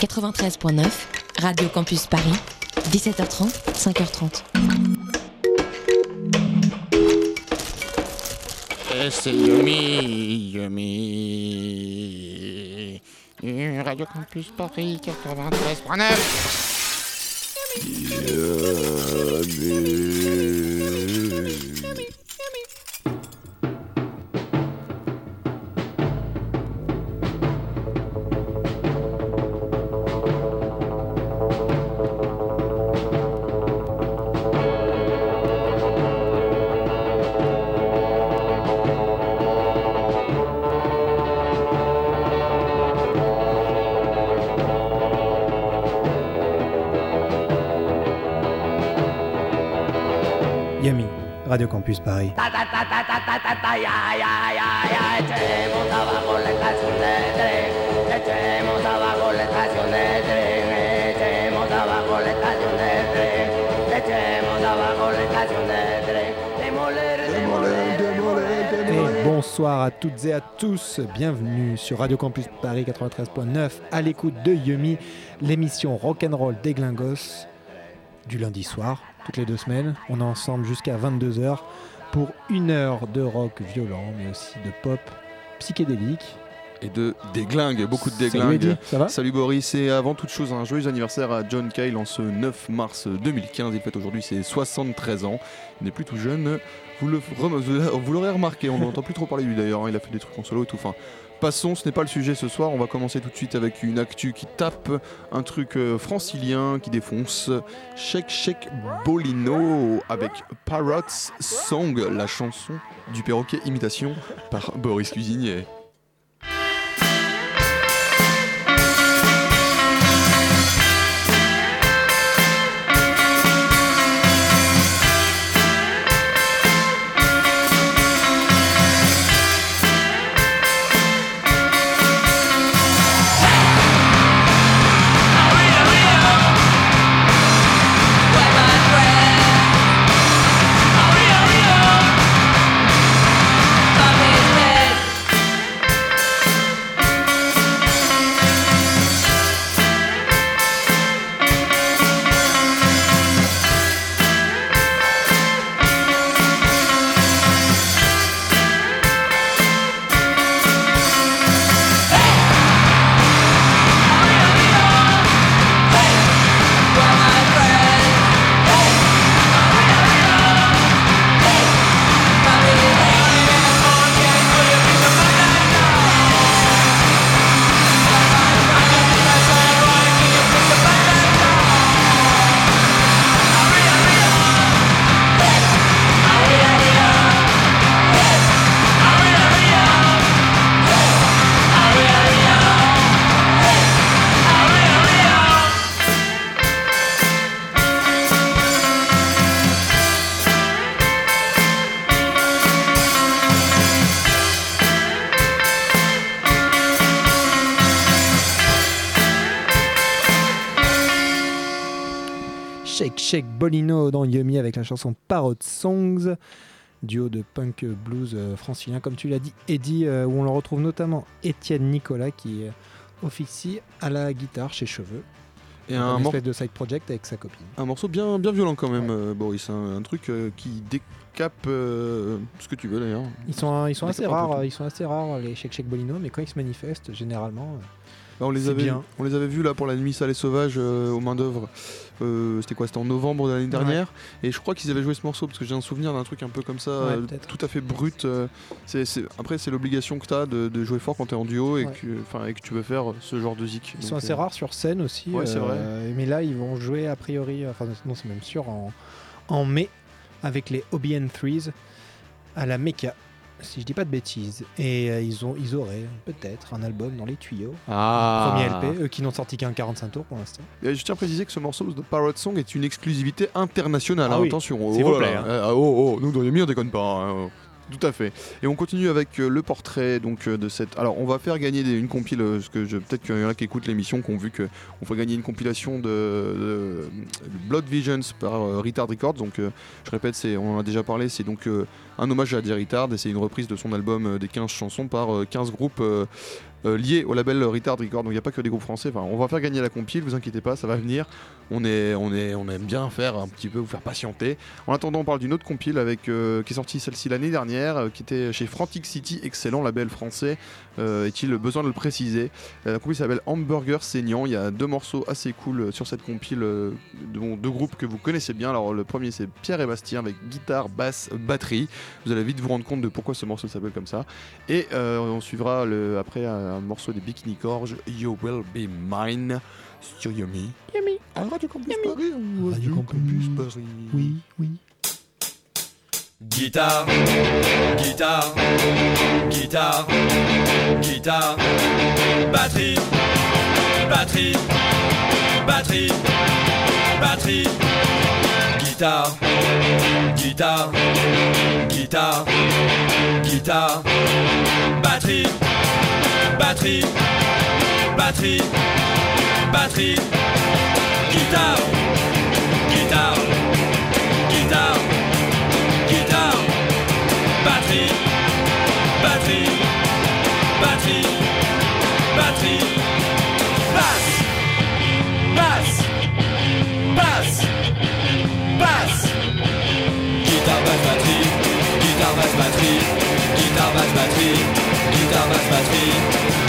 93.9, Radio Campus Paris, 17h30, 5h30. C'est Yumi, Yumi. Radio Campus Paris 93.9. Et bonsoir à toutes et à tous, bienvenue sur Radio Campus Paris 93.9 à l'écoute de Yumi, l'émission rock'n'roll des Glingos du lundi soir, toutes les deux semaines. On est ensemble jusqu'à 22h pour une heure de rock violent, mais aussi de pop psychédélique. et de déglingue, beaucoup de Salut déglingue. ça va? Salut Boris, et avant toute chose, un joyeux anniversaire à John Cale en ce 9 mars 2015. Il fête aujourd'hui ses 73 ans. Il n'est plus tout jeune. Vous l'aurez remarqué, on n'entend plus trop parler de lui d'ailleurs. hein. Il a fait des trucs en solo et tout. Enfin, passons, ce n'est pas le sujet ce soir. On va commencer tout de suite avec une actu qui tape, un truc euh, francilien qui défonce. Shake Shake Bolino avec Parrots Song, la chanson du perroquet imitation par Boris Cuisinier. Bolino dans Yumi avec la chanson Parrot Songs, duo de punk blues euh, francilien, comme tu l'as dit, Eddie, euh, où on le retrouve notamment Étienne Nicolas qui euh, officie à la guitare chez Cheveux. Et un un, espèce de side project avec sa copine. un morceau bien, bien violent quand même, euh, Boris. Un, un truc euh, qui décape euh, ce que tu veux d'ailleurs. Ils sont, ils sont assez rares, ils sont assez rares les Shake Shake Bolino, mais quand ils se manifestent, généralement, on, les C'est avait, bien. on les avait vus là pour la nuit sale et sauvage euh, aux mains d'œuvre. Euh, C'était quoi C'était en novembre de l'année dernière. Et je crois qu'ils avaient joué ce morceau parce que j'ai un souvenir d'un truc un peu comme ça, Ouais, euh, tout à fait brut. Après, c'est l'obligation que tu as de, de jouer fort quand tu es en duo et, Ouais. que, enfin, et que tu veux faire ce genre de zik. ils Donc, sont assez rares sur scène aussi. C'est vrai. Mais là, ils vont jouer a priori, enfin non, c'est même sûr, en, en mai avec les OBN Threes à la Mecca. Si je dis pas de bêtises. Et euh, ils, ont, ils auraient peut-être un album dans les tuyaux. Ah. Premier LP, eux qui n'ont sorti qu'un 45 tours pour l'instant. Et je tiens à préciser que ce morceau de Parrot Song est une exclusivité internationale. Ah hein, oui, Attention. s'il oh vous plaît, hein. Euh, ah, oh, oh, nous dans les on déconne pas. hein, oh. Tout à fait. Et on continue avec euh, le portrait donc euh, de cette. Alors on va faire gagner une compile. euh, que je... peut-être qu'il y en a qui écoutent l'émission qui ont vu que on fait gagner une compilation de, Blood Visions par Retard Records. Donc je répète, c'est on en a déjà parlé. C'est donc un hommage à Eddie Retard et c'est une reprise de son album des 15 chansons par euh, 15 groupes. euh, euh, lié au label Retard Record. Donc il n'y a pas que des groupes français. On va faire gagner la compile, vous inquiétez pas, ça va venir. On, est, on, est, on aime bien faire un petit peu, vous faire patienter. En attendant, on parle d'une autre compile avec, euh, qui est sortie celle-ci l'année dernière, euh, qui était chez Frantic City, excellent label français. Euh, Est-il besoin de le préciser? La compile s'appelle Hamburger Saignant. Il y a deux morceaux assez cool sur cette compile, dont deux groupes que vous connaissez bien. Alors le premier c'est Pierre et Bastien avec guitare, basse, batterie. Vous allez vite vous rendre compte de pourquoi ce morceau s'appelle comme ça. Et on suivra après un morceau des Bikini Gorge, You Will Be Mine, sur Yumi. Yumi, à Radio Campus Paris. ou Radio Campus Paris. Oui, oui. Guitare, guitare, guitare, guitare, batterie, batterie, batterie, batterie, guitare, guitare, guitare, guitare, batterie, batterie, batterie, batterie, guitare, guitare, guitare. Guitare, batterie, batterie, batterie, batterie, basse, basse, basse, basse. Guitare, basse, batterie, guitare, basse, batterie, guitare, basse, batterie, guitare, basse, batterie,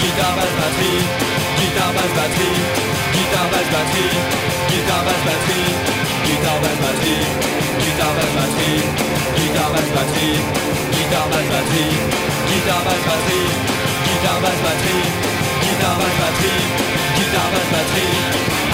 guitare, basse, batterie, guitare, basse, batterie, guitare, basse, batterie, guitare, basse, batterie, guitare, basse, batterie, guitare, basse, batterie, guitare, basse, batterie, guitare, basse, batterie, guitare, basse, batterie, guitare, basse, batterie, guitare, basse, batterie, guitare, basse, batterie.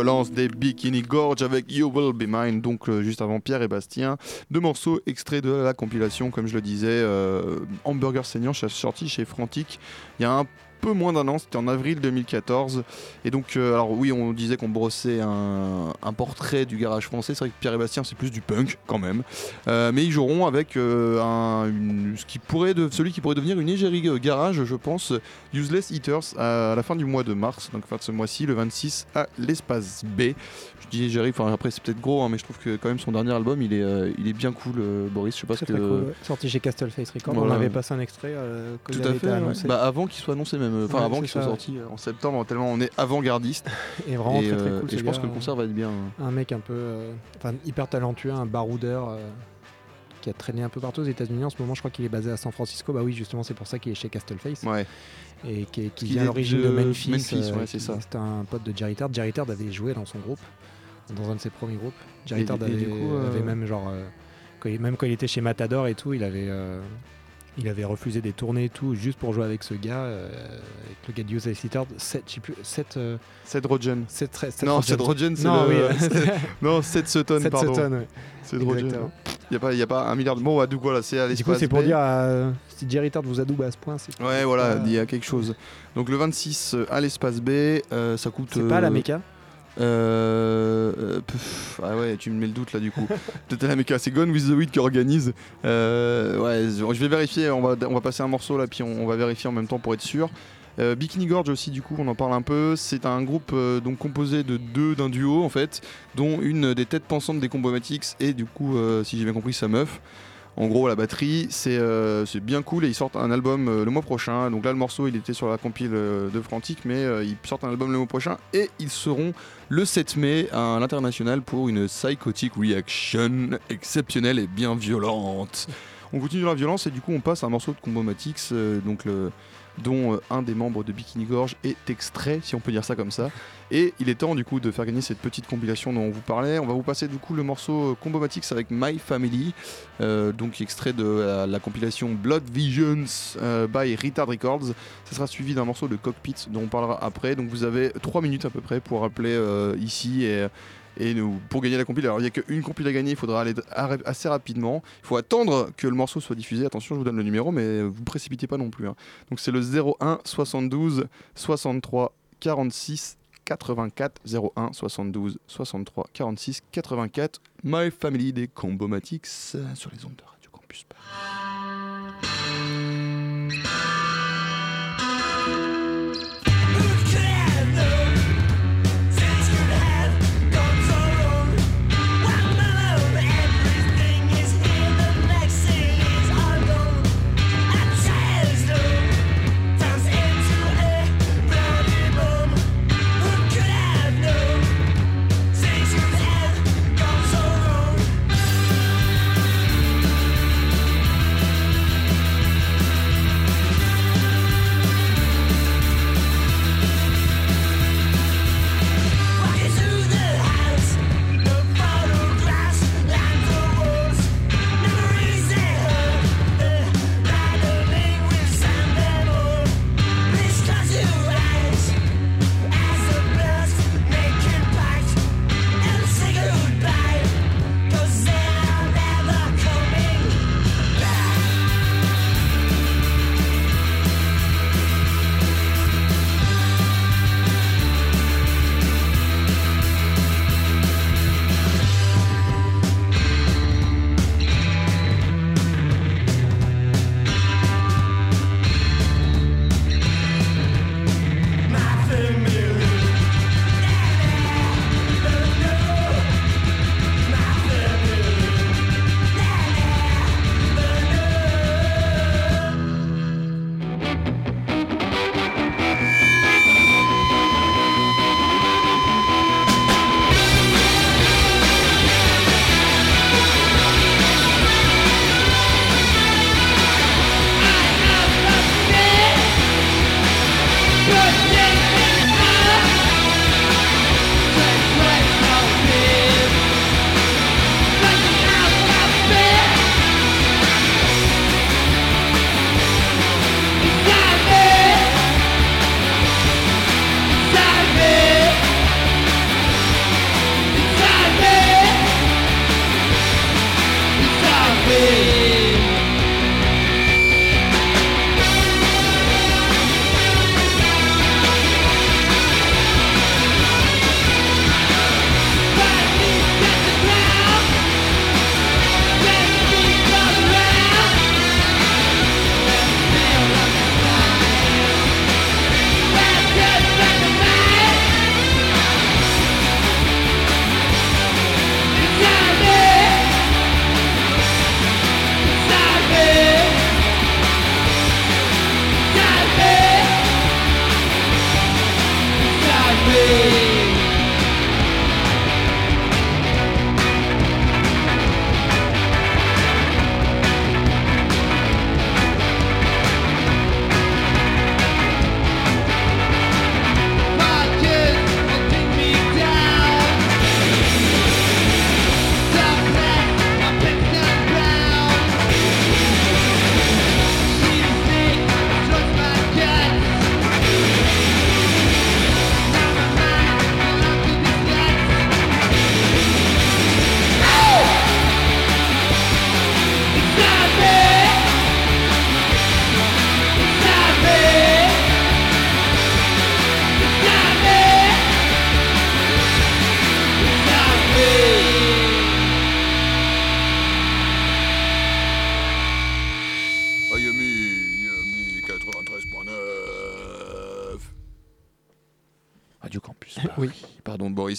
Violence des Bikini Gorge avec You Will Be Mine, donc euh, juste avant Pierre et Bastien. Deux morceaux extraits de la compilation, comme je le disais, euh, Hamburger Saignant, sorti chez Frantic il y a un peu moins d'un an, c'était en avril 2014. Et donc, euh, alors oui, on disait qu'on brossait un, un portrait du garage français. C'est vrai que Pierre et Bastien, c'est plus du punk quand même. Euh, mais ils joueront avec euh, un, une- ce qui pourrait de, celui qui pourrait devenir une égérie garage, je pense, Useless Eaters, à, la fin du mois de mars, donc fin de ce mois-ci, le 26, à l'espace B. Je dis égérie, enfin après c'est peut-être gros, hein, mais je trouve que quand même son dernier album, il est, euh, il est bien cool, euh, Boris. Je sais pas ce que. cool. ouais. Sorti chez Castleface Records. Voilà. On avait passé un extrait euh, Tout à fait. été ouais. annoncé. Bah, avant qu'il soit annoncé même, euh, enfin Ouais, avant qu'il soit ça, ouais. sorti euh, en septembre, tellement on est avant-gardiste. et vraiment et très très euh, cool. et je pense que le concert va être bien. euh, Un mec un peu. Enfin, hyper talentueux, un baroudeur. qui a traîné un peu partout aux États-Unis. En ce moment, je crois qu'il est basé à San Francisco. Bah oui, justement, c'est pour ça qu'il est chez Castleface. Ouais. Et qui, qui vient à l'origine de Memphis. Memphis, euh, ouais, c'est ça. C'était un pote de Jerry Tard. Jerry Tard avait joué dans son groupe, dans un de ses premiers groupes. Jerry Tard avait, du coup, avait même genre. euh, quand il- même quand il était chez Matador et tout, il avait. euh, il avait refusé des tournées et tout, juste pour jouer avec ce gars, euh, avec le gars de Useless Eaters. 7, je sais plus, 7, euh, Seth Rogen. 7, 7, Non, Seth Rogen, c'est Non, le... oui, c'est- non, Seth Sutton, 7 pardon. Sutton, ouais. Seth Rogen. Il n'y a, pas- y a pas un milliard de... Bon, ouais, donc voilà, c'est à Du l'espace coup, c'est pour dire, euh, si Jerry Tard vous adoube à ce point, c'est Ouais, voilà, il y a quelque chose. Donc le 26 euh, à l'espace B, euh, ça coûte... c'est pas à la euh, méca. Euh, pff, ah ouais, tu me mets le doute là du coup. Peut-être la méca, c'est Gone with the Wind qui organise. Euh, ouais, je vais vérifier, on va, on va passer un morceau là, puis on, on va vérifier en même temps pour être sûr. Euh, Bikini Gorge aussi, du coup, on en parle un peu. C'est un groupe euh, donc composé de deux d'un duo en fait, dont une des têtes pensantes des Combomatics et du coup, euh, si j'ai bien compris, sa meuf. En gros, la batterie, c'est euh, c'est bien cool et ils sortent un album euh, le mois prochain. Donc là, le morceau, il était sur la compile euh, de Frantic, mais ils sortent un album le mois prochain et ils seront le 7 mai à l'international pour une psychotic reaction exceptionnelle et bien violente. On continue dans la violence et du coup on passe à un morceau de Combomatics donc le- dont euh, un des membres de Bikini Gorge est extrait, si on peut dire ça comme ça. Et il est temps du coup de faire gagner cette petite compilation dont on vous parlait. On va vous passer du coup le morceau euh, Combomatics avec My Family, euh, donc extrait de la, la compilation Blood Visions by Retard Records. Ça sera suivi d'un morceau de Cockpit dont on parlera après. Donc vous avez 3 minutes à peu près pour appeler ici et, et nous, pour gagner la compile. Alors il n'y a qu'une compile à gagner, il faudra aller assez rapidement. Il faut attendre que le morceau soit diffusé. Attention, je vous donne le numéro, mais vous précipitez pas non plus. hein. Donc c'est le 01 72 63 46 84 01 72 63 46 84 My Family des Combomatics sur les ondes de Radio Campus Paris.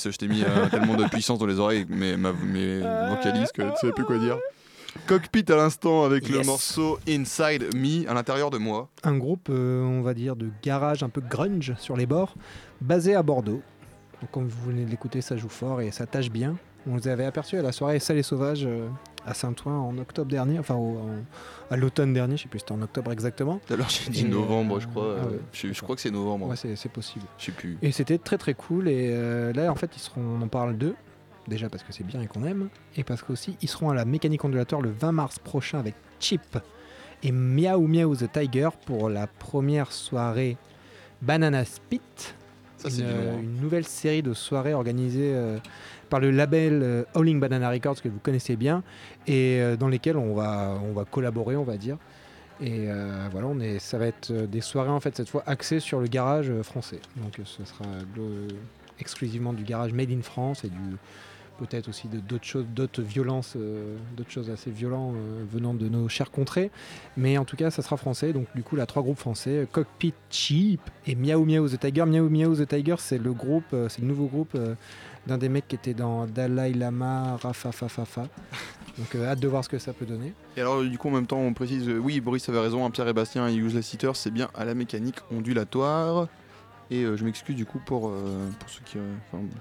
Je t'ai mis euh, tellement de puissance dans les oreilles, mais ma, mes vocalises que tu sais plus quoi dire. Cockpit à l'instant avec le morceau Inside Me à l'intérieur de moi. Un groupe, euh, on va dire, de garage un peu grunge sur les bords, basé à Bordeaux. Donc, comme vous venez de l'écouter, ça joue fort et ça tâche bien. On les avait aperçus à la soirée Sauvages euh, à Saint-Ouen en octobre dernier, enfin au- en- à l'automne dernier, je sais plus, c'était en octobre exactement. L'heure j'ai dit Et, novembre, euh, je crois. ah euh, ouais, je, je d'accord. crois que c'est novembre. Ouais, c'est possible. Je sais plus. Et c'était très très cool. Et euh, là, en fait, ils seront, on en parle d'eux. Déjà parce que c'est bien et qu'on aime. Et parce qu'aussi, ils seront à la mécanique ondulateur le 20 mars prochain avec Chip et Miaou Miaou the Tiger pour la première soirée Banana Spit. Ça, une, c'est du euh, hein. une nouvelle série de soirées organisées euh, par le label euh, Howling Banana Records que vous connaissez bien et euh, dans lesquelles on va, on va collaborer, on va dire. Et euh, voilà, on est, ça va être des soirées en fait cette fois axées sur le garage français. Donc ce sera exclusivement du garage made in France et du peut-être aussi d'autres choses, d'autres violences, euh, d'autres choses assez violentes euh, venant de nos chères contrées. Mais en tout cas, ça sera français. Donc du coup, là, trois groupes français Cockpit Cheap et Miaou Miaou the Tiger. Miaou Miaou the Tiger, c'est le groupe, euh, c'est le nouveau groupe d'un des mecs qui était dans Dalai Lama, Rafa Fa Fa Fa. Donc hâte de voir ce que ça peut donner. Et alors, du coup, en même temps, on précise, oui, Boris avait raison, hein, Pierre et Bastien et Useless Eater, c'est bien à la mécanique ondulatoire. Et je m'excuse du coup pour, pour ceux qui.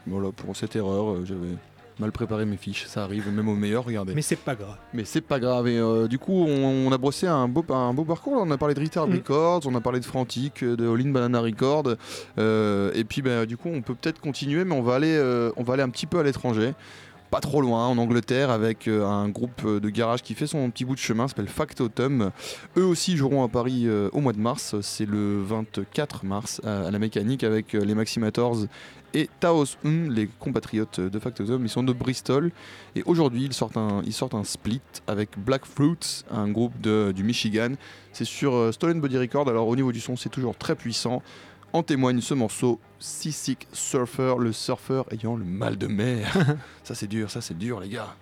voilà, pour cette erreur, j'avais mal préparé mes fiches, ça arrive même au meilleur, regardez. Mais c'est pas grave. Mais c'est pas grave. Et euh, du coup, on, on a brossé un beau, un beau parcours. On a parlé de Retard Mm. Records, on a parlé de Frantic, de All In Banana Records. Euh, et puis, bah, du coup, on peut peut-être continuer, mais on va aller, euh, on va aller un petit peu à l'étranger. Pas trop loin, en Angleterre, avec euh, un groupe de garage qui fait son petit bout de chemin, s'appelle Factotum. Eux aussi joueront à Paris euh, au mois de mars. C'est le 24 mars à, à la mécanique avec euh, les Maximators et Taos Un, les compatriotes de Factotum. Ils sont de Bristol. Et aujourd'hui, ils sortent un, ils sortent un split avec Black Fruits, un groupe de- du Michigan. C'est sur euh, Stolen Body Record. Alors au niveau du son, c'est toujours très puissant. En témoigne ce morceau, Seasick Surfer, le surfeur ayant le mal de mer. ça c'est dur, ça c'est dur les gars.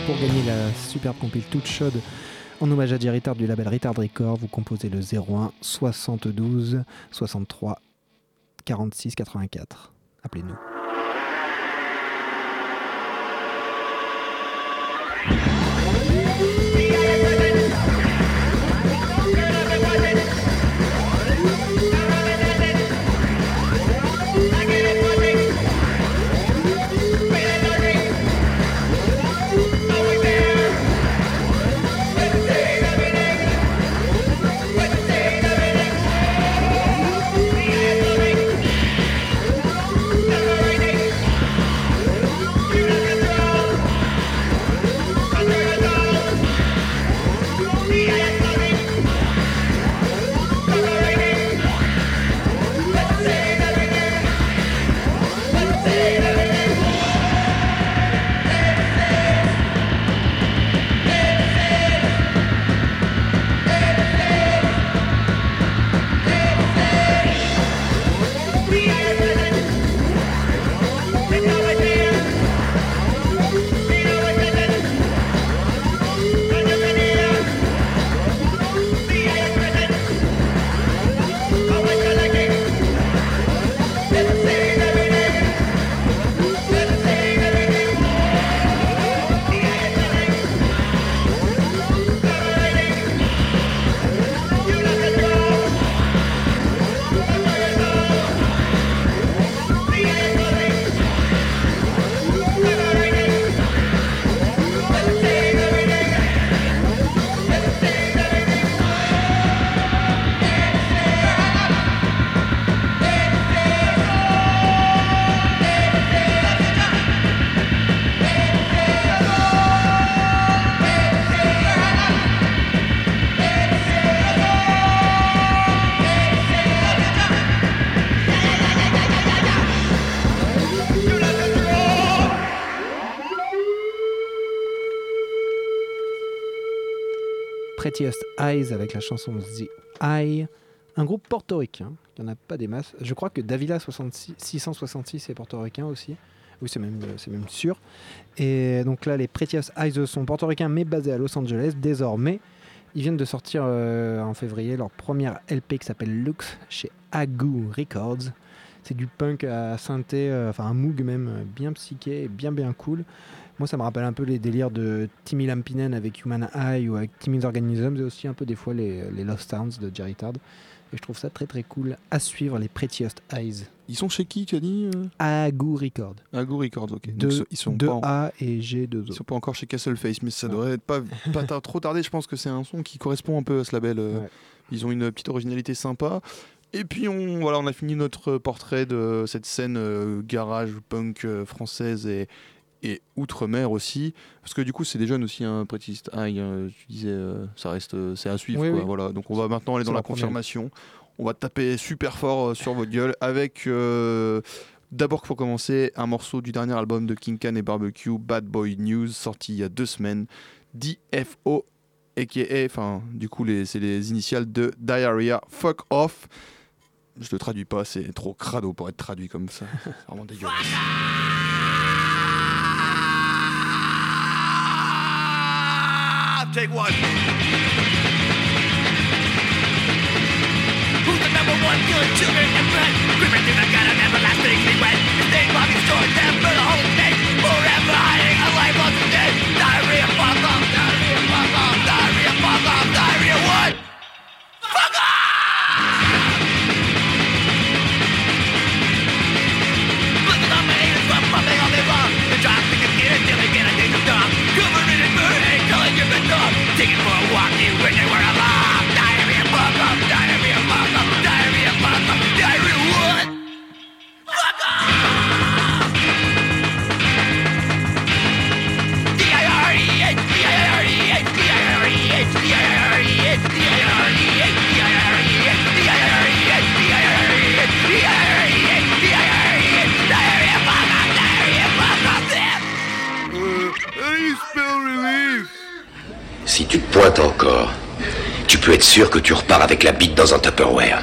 Pour gagner la superbe compile toute chaude en hommage à Jerry Retard du label Retard Record, vous composez le 01 72 63 46 84. Appelez-nous. Eyes avec la chanson The Eye. Un groupe portoricain, il n'y en a pas des masses. Je crois que Davila 66, 666 est portoricain aussi. Oui, c'est même, c'est même sûr. Et donc là, les Prettiest Eyes sont portoricains mais basés à Los Angeles désormais. Ils viennent de sortir euh, en février leur première LP qui s'appelle Lux chez Agu Records. C'est du punk à synthé, euh, enfin un moog même, euh, bien psyché bien bien cool. Moi, ça me rappelle un peu les délires de Timmy Lampinen avec Human Eye ou avec Timmy's Organisms et aussi un peu des fois les, les Lost Sounds de Jerry Tard. Et je trouve ça très très cool à suivre, les Prettiest Eyes. Ils sont chez qui, tu as dit euh? Agu Records. Ago Records, ok. Donc, Deux- ils sont pas en- A et G 2 Ils sont pas encore chez Castle Face, mais ça Non. devrait être pas, pas tar- trop tardé. Je pense que c'est un son qui correspond un peu à ce label. euh, Ouais. Ils ont une petite originalité sympa. Et puis on, voilà, on a fini notre portrait de cette scène euh, garage punk euh, française et, et outre-mer aussi. Parce que du coup, c'est des jeunes aussi, un Prettiest Eye. hein, tu disais, euh, ça reste, euh, c'est à suivre. Oui, quoi, oui. Voilà. Donc on va maintenant aller dans la confirmation. On va taper super fort euh, sur votre gueule avec. euh, D'abord, pour commencer, un morceau du dernier album de King Can et Barbecue, Bad Boy News, sorti il y a deux semaines. DFO, a.k.a. Enfin, du coup, c'est les initiales de Diarrhea Fuck Off. Je le traduis pas, c'est trop crado pour être traduit comme ça. C'est vraiment dégueulasse. Take one. Who's the number one killing children and men? Gripping the gut and everlastingly wet. His name Bobby stored them for the whole state. Forever hiding a life of dead. Si tu te pointes encore, tu peux être sûr que tu repars avec la bite dans un Tupperware.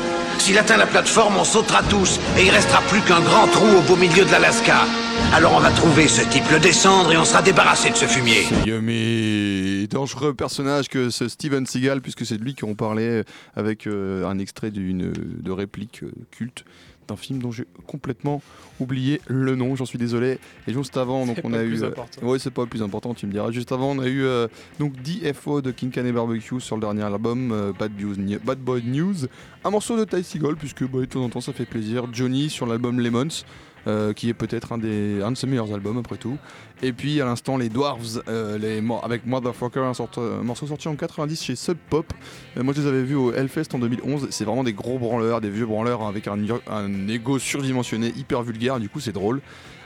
S'il atteint la plateforme, on sautera tous, et il restera plus qu'un grand trou au beau milieu de l'Alaska. Alors on va trouver ce type, le descendre, et on sera débarrassé de ce fumier. Yummy Dangereux personnage que ce Steven Seagal, puisque c'est de lui qu'on parlait avec euh, un extrait d'une de réplique euh, culte d'un film dont j'ai complètement oublié le nom, j'en suis désolé. Et juste avant, donc on a eu. euh, ouais, c'est pas le plus important, tu me diras. Juste avant, on a eu euh, donc DFO de King Can et Barbecue sur le dernier album euh, Bad, News- Bad Boy News. Un morceau de Ty Seagal, puisque bah, de temps en temps ça fait plaisir. Johnny sur l'album Lemons. Euh, qui est peut-être un, de ses meilleurs albums après tout. Et puis à l'instant les Dwarves euh, les, avec Motherfucker, un, un morceau sorti en 90 chez Sub Pop. Euh, moi je les avais vus au Hellfest en 2011. C'est vraiment des gros branleurs, des vieux branleurs avec un, un ego surdimensionné, hyper vulgaire. Du coup c'est drôle.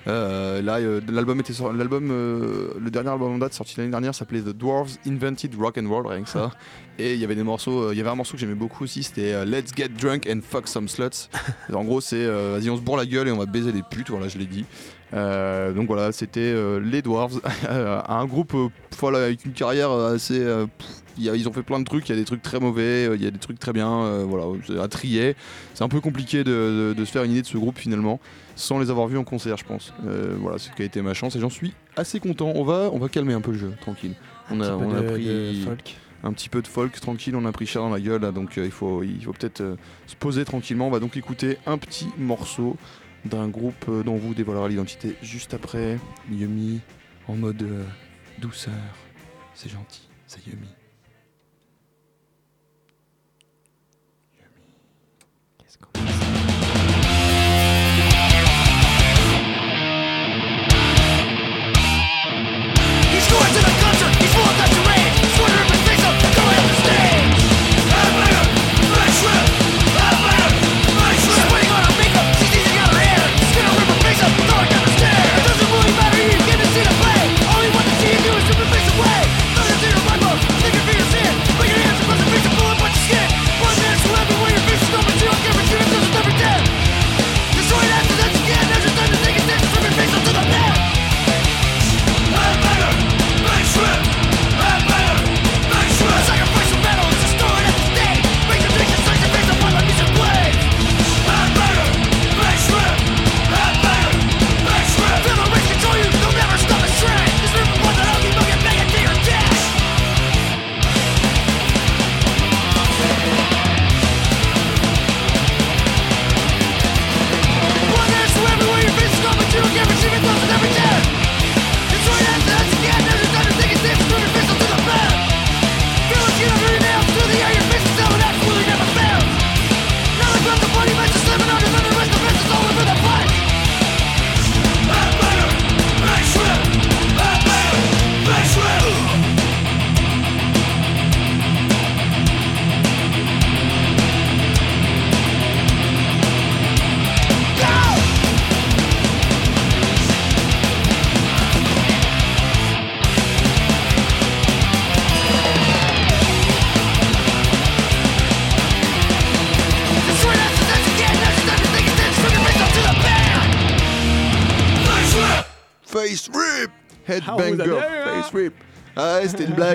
Euh, là, euh, l'album était l'album, euh, le dernier album en date sorti l'année dernière s'appelait The Dwarves Invented Rock and Roll, rien que ça. Et il y avait des morceaux, il y avait un morceau que j'aimais beaucoup aussi, c'était Let's Get Drunk and Fuck Some Sluts. en gros, c'est vas-y, on se bourre la gueule et on va baiser des putes, voilà, je l'ai dit. Euh, donc voilà, c'était euh, les Dwarves, un groupe euh, voilà, avec une carrière assez. pff, y a- ils ont fait plein de trucs, il y a des trucs très mauvais, euh, il y a des trucs très bien, euh, voilà, à trier. C'est un peu compliqué de, de- de se faire une idée de ce groupe finalement, sans les avoir vus en concert, je pense. Euh, voilà, c'est ce qui a été ma chance et j'en suis assez content. On va, on va calmer un peu le jeu, tranquille. On a, on a de- pris folk. un petit peu de folk tranquille, on a pris cher dans la gueule, là, donc euh, il faut, il faut peut-être euh, se poser tranquillement. On va donc écouter un petit morceau d'un groupe euh, dont on vous dévoilera l'identité juste après. Yumi en mode douceur. C'est gentil, c'est Yumi.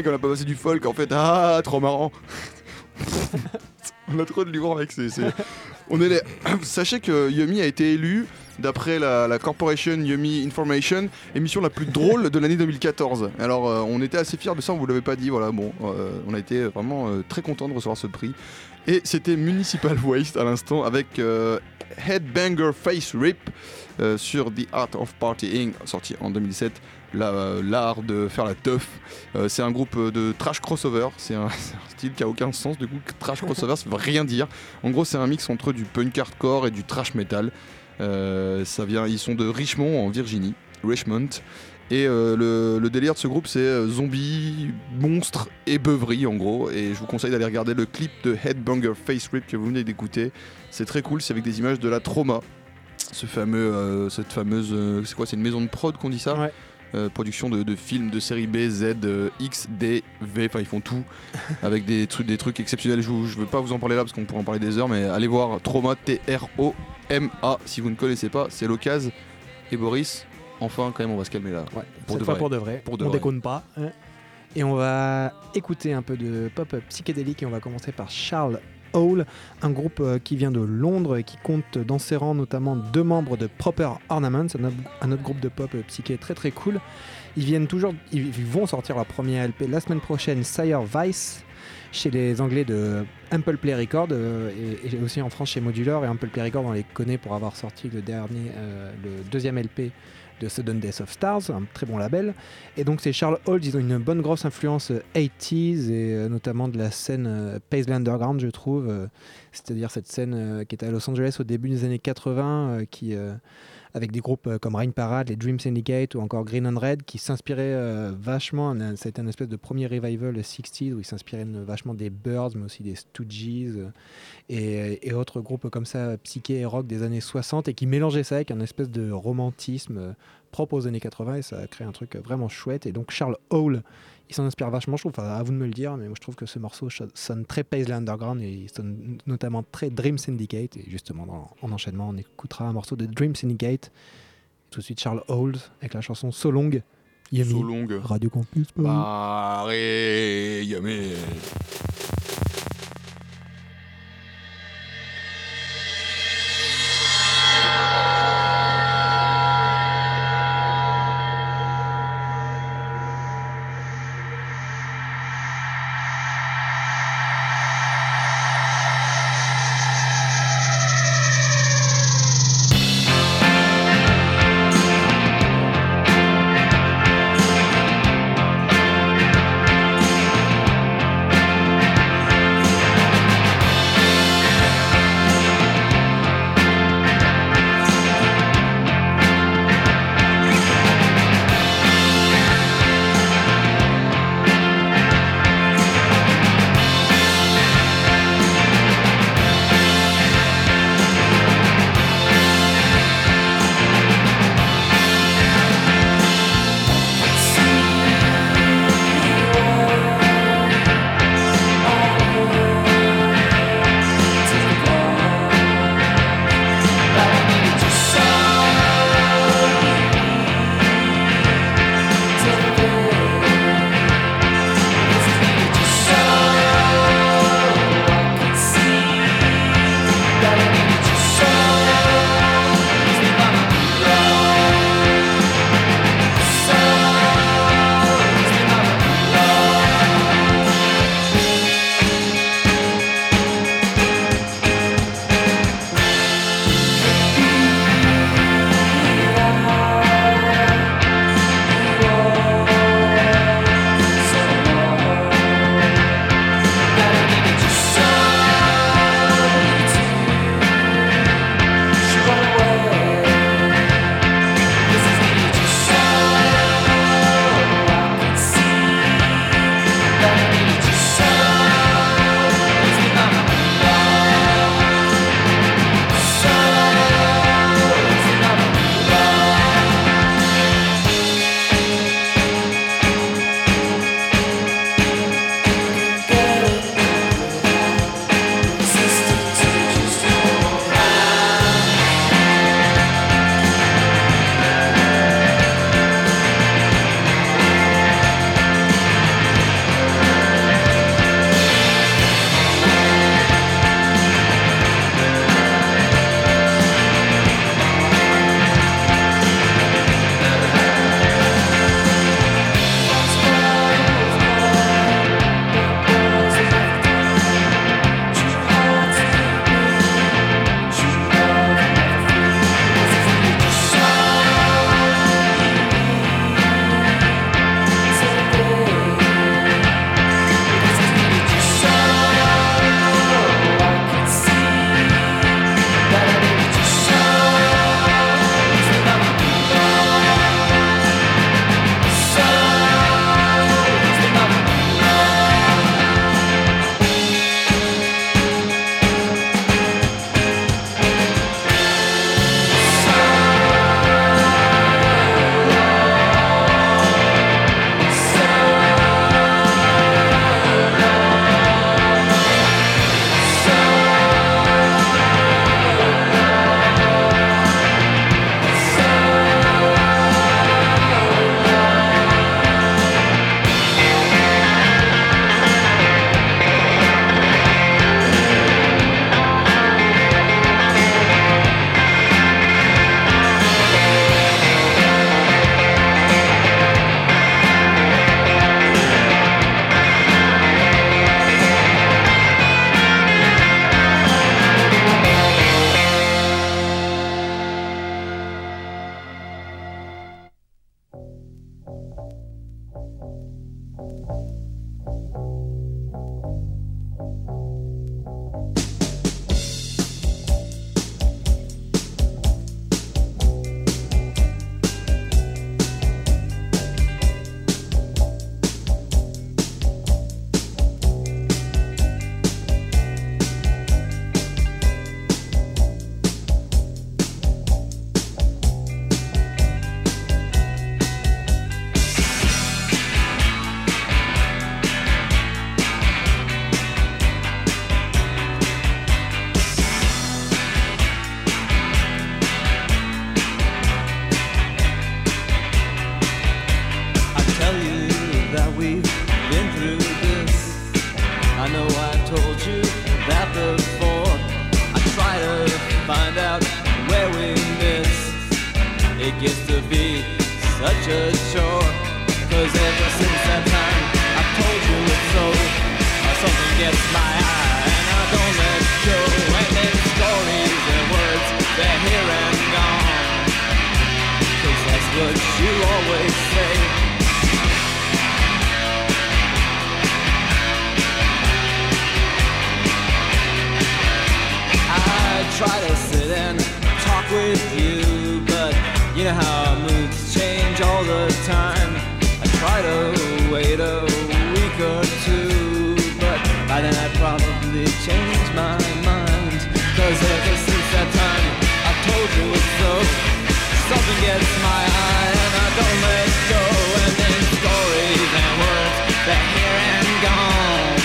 Blague, on a pas passé du folk en fait. Ah, trop marrant On a trop de l'humour c'est- On est Sachez que Yumi a été élu d'après la, Corporation Yumi Information, émission la plus drôle de l'année 2014. Alors euh, on était assez fiers de ça, on vous l'avait pas dit, voilà, bon, euh, on a été vraiment euh, très content de recevoir ce prix. Et c'était Municipal Waste à l'instant avec Headbanger Face Rip sur The Art of Partying, sorti en 2017. La- L'art de faire la teuf. Euh, c'est un groupe euh, de trash crossover. C'est un, style qui a aucun sens. Du coup, trash crossover, ça veut rien dire. En gros, c'est un mix entre du punk hardcore et du trash metal. Euh, ça vient, ils sont de Richmond en Virginie, Richmond. Et le, délire de ce groupe, c'est zombies, monstres et beuveries en gros. Et je vous conseille d'aller regarder le clip de Headbanger Face Rip que vous venez d'écouter. C'est très cool, c'est avec des images de la trauma. Ce fameux, cette fameuse, c'est quoi, c'est une maison de prod qu'on dit ça? Euh, production de, de films de série B, Z, euh, X, D, V, enfin ils font tout avec des trucs, des trucs exceptionnels. Je, je veux pas vous en parler là parce qu'on pourrait en parler des heures, mais allez voir Trauma, T-R-O-M-A si vous ne connaissez pas, c'est l'occasion. Et Boris, enfin quand même on va se calmer là. Ouais, Pour cette de fois vrai. pour de vrai. Pour de on vrai. déconne pas. hein. Et on va écouter un peu de pop psychédélique et on va commencer par Charles Un groupe euh, qui vient de Londres et qui compte dans ses rangs notamment deux membres de Proper Ornaments, un autre, groupe de pop euh, psyché très très cool. Ils viennent toujours, ils vont sortir leur premier LP la semaine prochaine, Sire Vice, chez les Anglais de Ample Play Record euh, et, aussi en France chez Modular. Et Ample Play Record, on les connaît pour avoir sorti le deuxième LP de Sudden Death of Stars, un très bon label. Et donc c'est Charles Holt, ils ont une bonne grosse influence euh, 80s et euh, notamment de la scène euh, Paisley Underground, je trouve. euh, C'est-à-dire cette scène euh, qui était à Los Angeles au début des années 80, euh, qui, euh, avec des groupes euh, comme Rain Parade, les Dream Syndicate ou encore Green and Red, qui s'inspiraient euh, vachement. C'était un espèce de premier revival 60s où ils s'inspiraient vachement des Birds, mais aussi des Stooges euh, et, et autres groupes comme ça, psyché et rock des années 60, et qui mélangeaient ça avec un espèce de romantisme propre aux années 80, et ça a créé un truc vraiment chouette. Et donc Charles Hall, il s'en inspire vachement, je trouve, enfin, à vous de me le dire, mais moi je trouve que ce morceau sonne très Paisley Underground, et il sonne notamment très Dream Syndicate, et justement dans- en enchaînement, on écoutera un morceau de Dream Syndicate, tout de suite Charles Hall, avec la chanson So Long, Yummy, So long. Radio Campus Paris. Yummy. Try to sit and talk with you, but you know how moods change all the time. I try to wait a week or two, but by then I probably change my mind. Cause ever since that time, I told you so. Something gets my eye and I don't let go. And then stories and words, they're here and gone.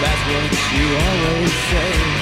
that's what you always say.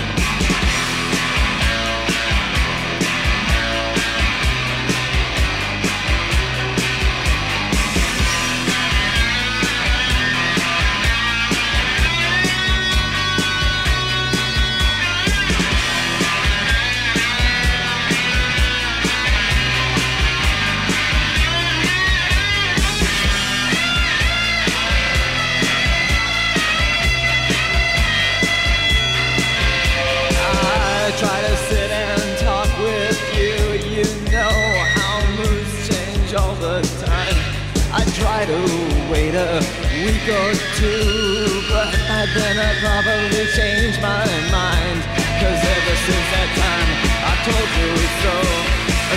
Try to wait a week or two, but by then I probably change my mind. Cause ever since that time, I told you it's so.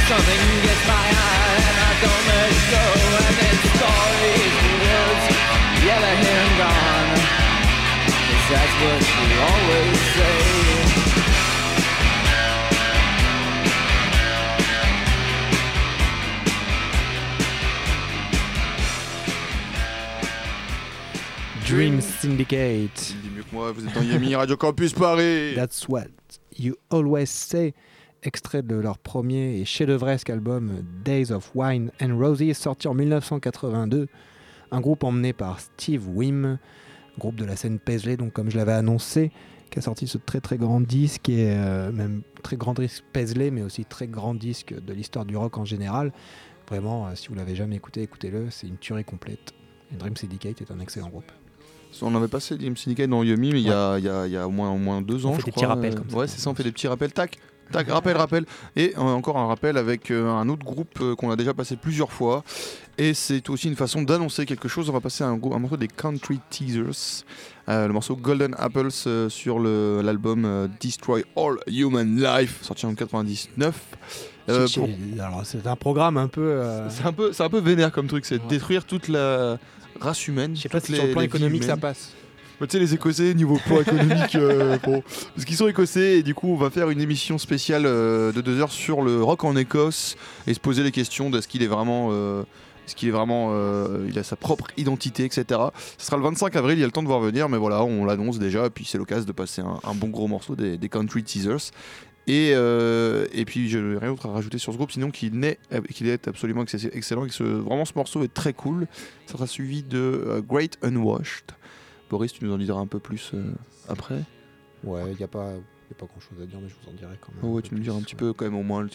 Something gets my eye and I don't let go. And then stories, words, yeah, they're here and gone. Cause that's what you always say. Dream Syndicate. Il dit mieux que moi, vous êtes dans Yami Radio Campus Paris. That's what you always say. Extrait de leur premier et chef-d'œuvresque album Days of Wine and Roses, sorti en 1982. Un groupe emmené par Steve Wim, groupe de la scène Paisley, donc comme je l'avais annoncé, qui a sorti ce très très grand disque et euh, même très grand disque Paisley, mais aussi très grand disque de l'histoire du rock en général. Vraiment, euh, si vous l'avez jamais écouté, écoutez-le, c'est une tuerie complète. Et Dream Syndicate est un excellent groupe. On avait passé Dream Syndicate dans Yumi, mais il y a- il y, a, il y a au moins, au moins deux ans, fait je des crois. petits rappels comme ça. Ouais, c'est ça, on fait des petits rappels. Tac, tac, rappel, rappel. Et euh, encore un rappel avec euh, un autre groupe euh, qu'on a déjà passé plusieurs fois. Et c'est aussi une façon d'annoncer quelque chose. On va passer à un, morceau des Country Teasers. Euh, le morceau Golden Apples sur l'album Destroy All Human Life, sorti en 99. Euh, Chez- pour- chez- Alors c'est un programme un peu. C'est un peu, c'est un peu vénère comme truc, c'est détruire toute la race humaine. Je sais pas si sur le plan économique ça passe. Bah, tu sais, les Écossais, niveau plan économique, euh, bon, parce qu'ils sont Écossais, et du coup, on va faire une émission spéciale euh, de deux heures sur le rock en Écosse et se poser les questions de ce qu'il est vraiment. euh, est-ce qu'il est vraiment. euh, il a sa propre identité, etc. Ce sera le 25 avril, il y a le temps de voir venir, mais voilà, on l'annonce déjà, et puis c'est l'occasion de passer un, un bon gros morceau des, des Country Teasers. Et, euh, et puis, je n'ai rien d'autre à rajouter sur ce groupe, sinon qu'il est, qu'il est absolument excellent et que ce- vraiment ce morceau est très cool. Ça sera suivi de euh, Great Unwashed. Boris, tu nous en diras un peu plus euh, après Ouais, il n'y a pas. a pas grand chose à dire, mais je vous en dirai quand même. Ouais, tu nous diras un petit peu quand même au moins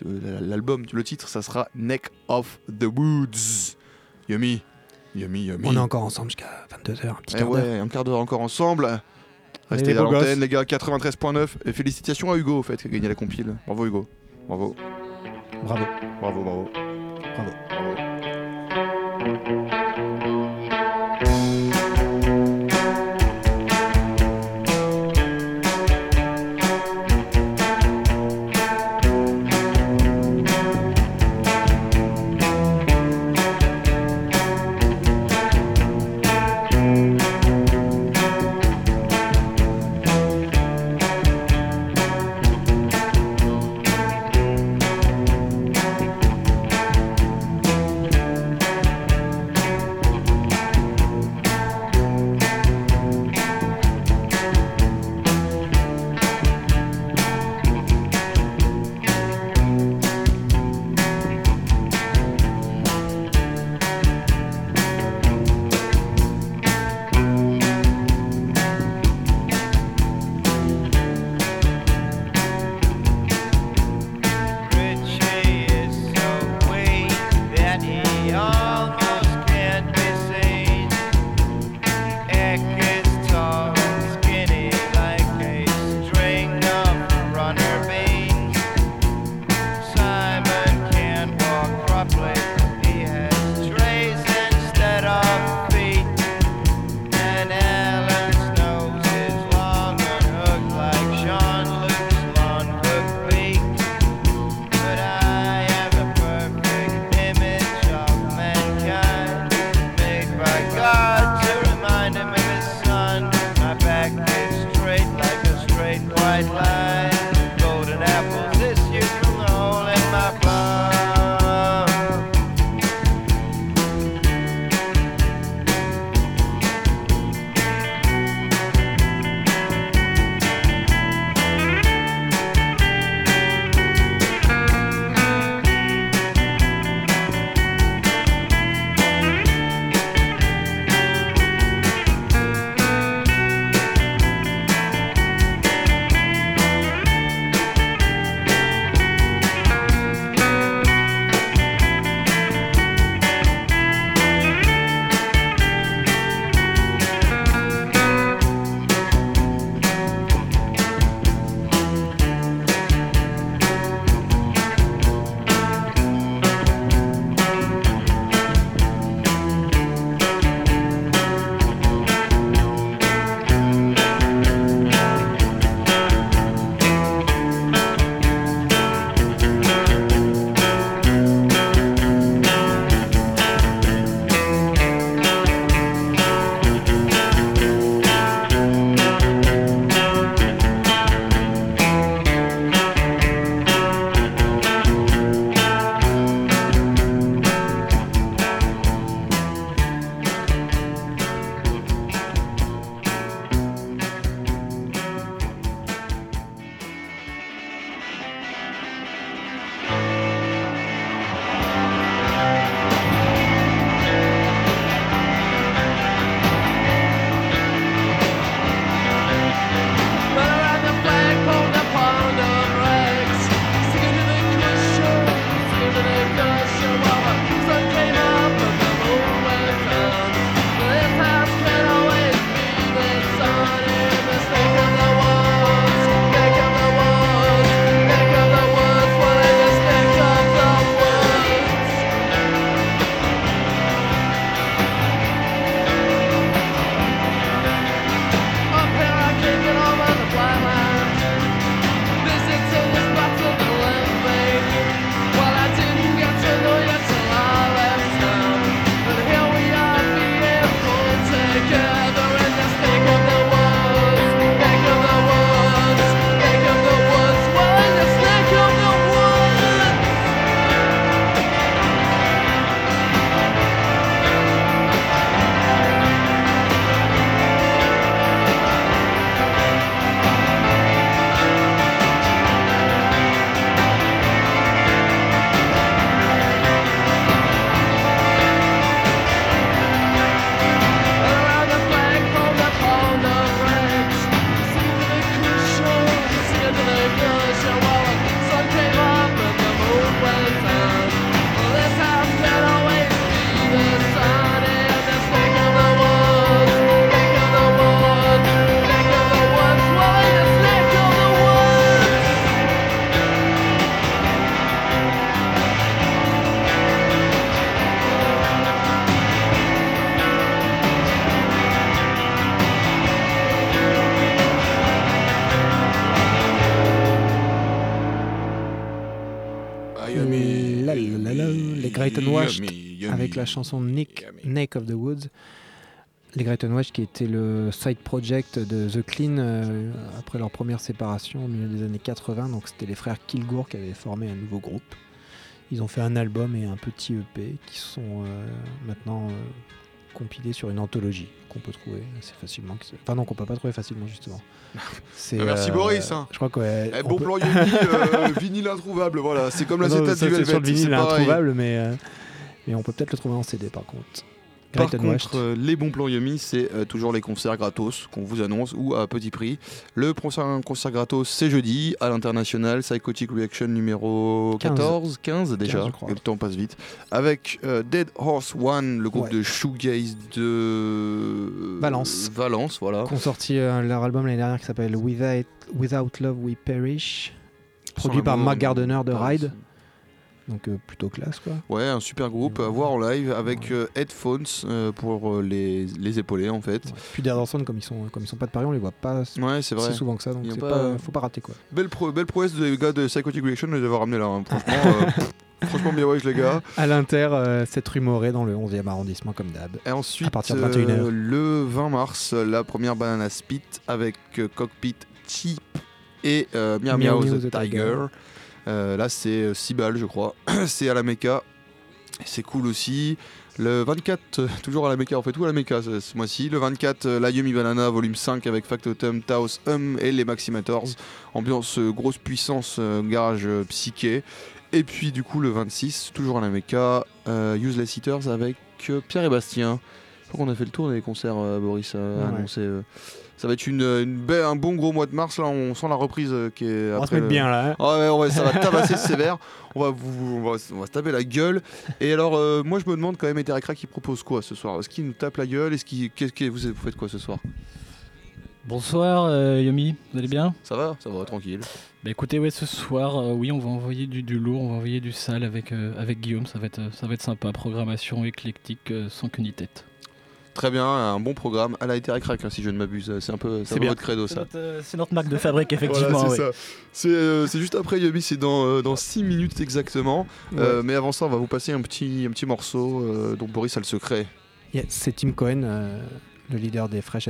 l'album, le titre, ça sera Neck of the Woods. Yummy, yummy, yummy. On est encore ensemble jusqu'à 22h, un petit Eh quart d'heure. ouais, un quart d'heure encore ensemble. Restez à l'antenne, les gars, 93.9. Et félicitations à Hugo, au fait, qui a gagné la compile. Bravo, Hugo. Bravo. Bravo. Bravo, bravo. Bravo. Thank Great Yummy, yummy. avec la chanson Nick. Neck of the Woods. Les Great Unwashed qui était le side project de The Clean euh, après leur première séparation au milieu des années 80. Donc c'était les frères Kilgour qui avaient formé un nouveau groupe. Ils ont fait un album et un petit EP qui sont euh, maintenant euh, compilés sur une anthologie qu'on peut trouver assez facilement. Enfin non, qu'on peut pas trouver facilement justement. C'est, Ah, merci Boris, hein. Je crois que ouais, Eh, on bon peut- plan Yumi, euh, vinyle introuvable, voilà. C'est comme Non, l'acétate ça, du c'est Velvet, sur le vinyle introuvable, mais, euh, mais on peut peut-être le trouver en CD par contre. Par Great contre, euh, les bons plans Yumi, c'est euh, toujours les concerts gratos qu'on vous annonce ou à petit prix. Le concert, concert gratos, c'est jeudi à l'international Psychotic Reaction numéro 15. 14, 15 déjà. 15, je crois. Le temps passe vite. Avec euh, Dead Horse One, le groupe Ouais. de shoegaze de Valence. Valence, voilà. Qui ont sorti euh, leur album l'année dernière qui s'appelle Without, Without Love We Perish, produit par Mark Gardner de. Ride. Donc euh, plutôt classe quoi. Ouais, un super groupe à voir en live avec euh, headphones euh, pour les, les épauler en fait. Puis Dead Orson, comme ils sont comme ils sont pas de Paris, on les voit pas Ouais, c'est vrai. si souvent que ça, donc c'est pas- pas, faut pas rater quoi. Belle, pro- belle prouesse des gars de Psychotic Reaction de les avoir ramenés là. hein. Franchement, euh, franchement, bien ouais, les gars. À l'Inter, euh, cette rumorée dans le 11e arrondissement comme d'hab. Et ensuite, À partir de euh, 21h. le 20 mars, la première Banana Spit avec euh, Cockpit Cheap et Meow Meow the the Tiger. Tiger. Euh, là, c'est 6 balles, je crois. c'est à la Mecca. C'est cool aussi. Le 24, euh, toujours à la Mecca, on fait tout à la Mecca ce, mois-ci. Le 24, euh, la Yumi Banana, volume 5 avec Factotum, Taos, Hum et les Maximators. Ambiance euh, grosse puissance, euh, garage euh, psyché. Et puis du coup, le 26, toujours à la Mecca, euh, Useless Eaters avec euh, Pierre et Bastien. Crois qu'on a fait le tour des concerts, euh, Boris a Ouais. annoncé. euh. Ça va être une, une belle- un bon gros mois de mars. Là, on sent la reprise euh, qui est. On va se après mettre bien là. hein. ah ouais, ouais, ça va tabasser sévère. On va, vous, on, va, on va se taper la gueule. Et alors, euh, moi, je me demande quand même, Eterakra, qui propose quoi ce soir? Est-ce qu'il nous tape la gueule? Est-ce qu'il, qu'est-ce que vous, vous faites quoi ce soir? Bonsoir euh, Yomi, vous allez bien? Ça va Ça va, tranquille. Bah écoutez, ouais, ce soir, euh, oui, on va envoyer du, du lourd, on va envoyer du sale avec, euh, avec Guillaume, ça va, être, euh, ça va être sympa. Programmation éclectique euh, sans qu'une tête. Très bien, un bon programme à la hein, si je ne m'abuse. C'est un peu c'est votre credo, ça. notre, euh, c'est notre marque de fabrique, effectivement. Voilà, c'est ouais. ça. C'est, euh, c'est juste après Yomi, c'est dans 6 minutes exactement. Euh, mais avant ça, on va vous passer un petit, un petit morceau euh, dont Boris a le secret. Yeah, c'est Tim Cohen, euh, le leader des Fresh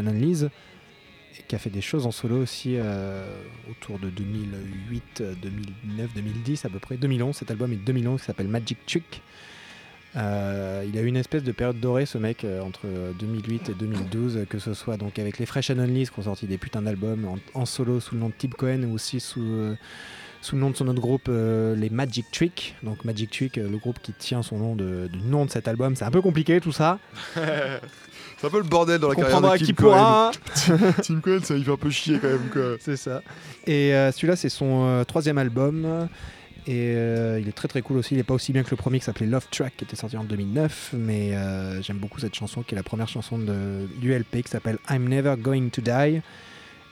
et qui a fait des choses en solo aussi euh, autour de 2008, euh, 2009, 2010 à peu près. 2011, cet album est de 2011 qui s'appelle Magic Chick. Euh, il a eu une espèce de période dorée ce mec euh, entre 2008 et 2012, euh, que ce soit donc avec les Fresh and Unleashed qui ont sorti des putains d'albums en, en solo sous le nom de Tim Cohen ou aussi sous, euh, sous le nom de son autre groupe, les Magic Trick. Donc Magic Trick, le groupe qui tient son nom de- du nom de cet album. C'est un peu compliqué tout ça. c'est un peu le bordel dans la carrière de Tim qui Cohen. pourra. Tim Cohen, ça il fait un peu chier quand même. C'est ça. Et celui-là, c'est son troisième album. Et euh, il est très très cool aussi. Il n'est pas aussi bien que le premier qui s'appelait Love Track, qui était sorti en 2009. Mais euh, j'aime beaucoup cette chanson qui est la première chanson de, du LP qui s'appelle I'm Never Going to Die.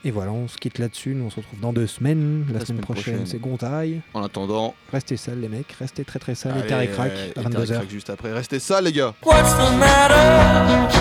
Et voilà, on se quitte là-dessus. Nous, on se retrouve dans deux semaines. La, La semaine, semaine prochaine, prochaine. c'est Gontaille. En attendant, Restez sales, les mecs. Restez très très sales. Et allez, et crack à et Terre et 22h. Crack juste après. Restez ça, les gars. What's the matter?